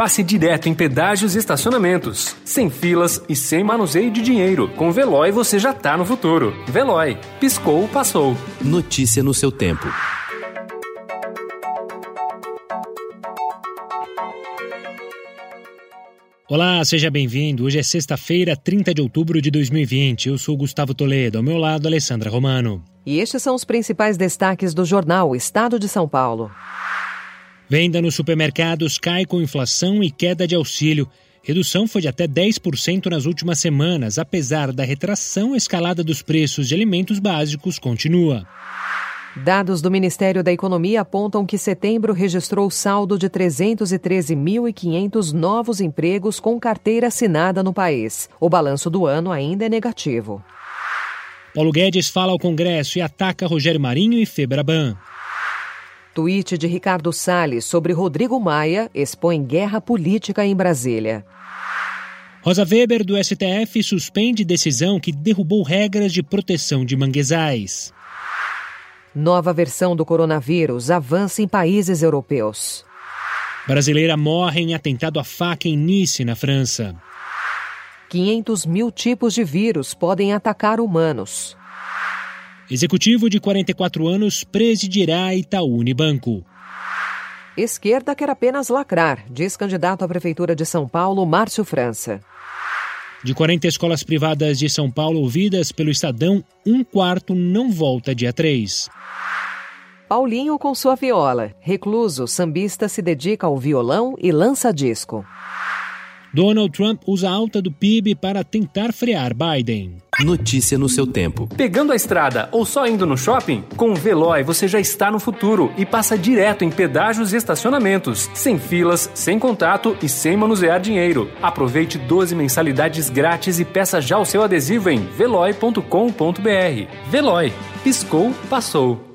passe direto em pedágios e estacionamentos. Sem filas e sem manuseio de dinheiro. Com Veloy você já tá no futuro. Veloy. Piscou, passou. Notícia no seu tempo. Olá, seja bem-vindo. Hoje é sexta-feira, 30 de outubro de 2020. Eu sou Gustavo Toledo, ao meu lado, Alessandra Romano. E estes são os principais destaques do jornal Estado de São Paulo. Venda nos supermercados cai com inflação e queda de auxílio. Redução foi de até 10% nas últimas semanas, apesar da retração escalada dos preços de alimentos básicos continua. Dados do Ministério da Economia apontam que setembro registrou saldo de 313.500 novos empregos com carteira assinada no país. O balanço do ano ainda é negativo. Paulo Guedes fala ao Congresso e ataca Rogério Marinho e Febraban. Tweet de Ricardo Salles sobre Rodrigo Maia expõe guerra política em Brasília. Rosa Weber, do STF, suspende decisão que derrubou regras de proteção de manguezais. Nova versão do coronavírus avança em países europeus. Brasileira morre em atentado à faca em Nice, na França. 500 mil tipos de vírus podem atacar humanos. Executivo de 44 anos presidirá Itaú Unibanco. Esquerda quer apenas lacrar, diz candidato à Prefeitura de São Paulo, Márcio França. De 40 escolas privadas de São Paulo ouvidas pelo Estadão, um quarto não volta dia 3. Paulinho com sua viola. Recluso, sambista se dedica ao violão e lança disco. Donald Trump usa a alta do PIB para tentar frear Biden. Notícia no seu tempo. Pegando a estrada ou só indo no shopping? Com o Veloy você já está no futuro e passa direto em pedágios e estacionamentos, sem filas, sem contato e sem manusear dinheiro. Aproveite 12 mensalidades grátis e peça já o seu adesivo em veloy.com.br. Veloy. Piscou, passou.